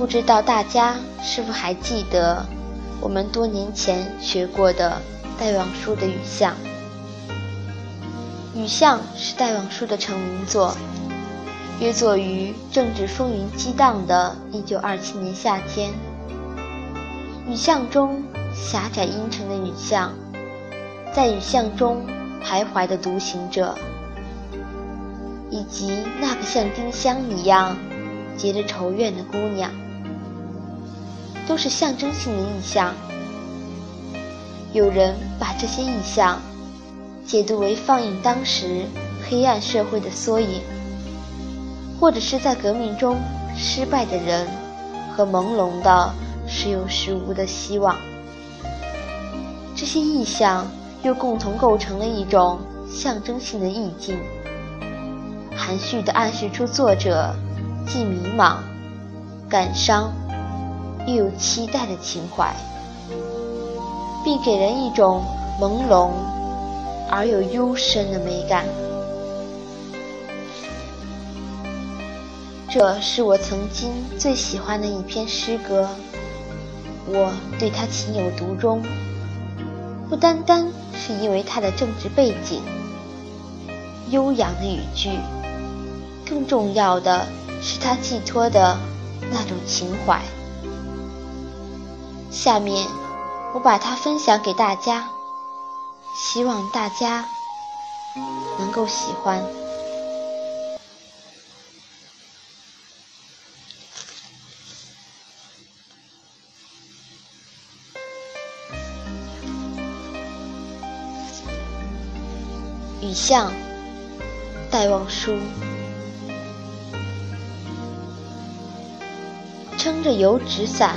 不知道大家是否还记得我们多年前学过的戴望舒的《雨巷》？《雨巷》是戴望舒的成名作，约作于政治风云激荡的1927年夏天。雨巷中狭窄阴沉的雨巷，在雨巷中徘徊的独行者，以及那个像丁香一样结着愁怨的姑娘。都是象征性的意象。有人把这些意象解读为放映当时黑暗社会的缩影，或者是在革命中失败的人和朦胧的时有时无的希望。这些意象又共同构成了一种象征性的意境，含蓄地暗示出作者既迷茫、感伤。又有期待的情怀，并给人一种朦胧而又幽深的美感。这是我曾经最喜欢的一篇诗歌，我对它情有独钟，不单单是因为它的政治背景、悠扬的语句，更重要的是它寄托的那种情怀。下面，我把它分享给大家，希望大家能够喜欢。雨巷，戴望舒，撑着油纸伞。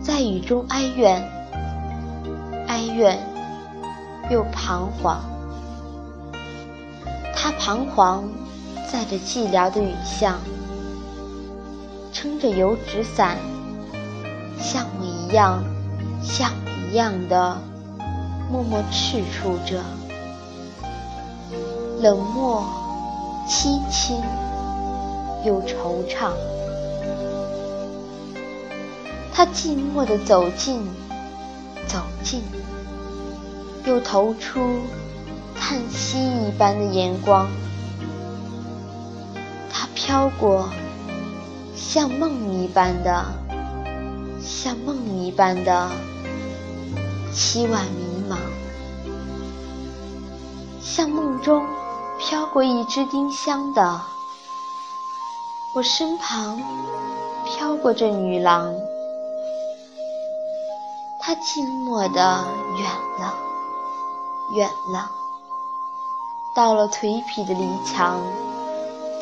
在雨中哀怨，哀怨又彷徨。他彷徨在这寂寥的雨巷，撑着油纸伞，像我一样，像我一样的默默踟蹰着，冷漠、凄清又惆怅。他寂寞地走近，走近，又投出叹息一般的眼光。他飘过，像梦一般的，像梦一般的凄婉迷茫，像梦中飘过一只丁香的，我身旁飘过这女郎。他静默的远了，远了，到了颓圮的篱墙，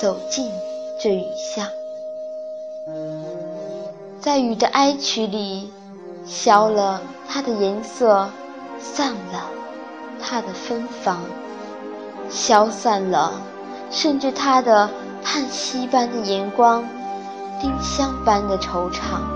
走进这雨巷，在雨的哀曲里，消了它的颜色，散了它的芬芳，消散了，甚至它的叹息般的眼光，丁香般的惆怅。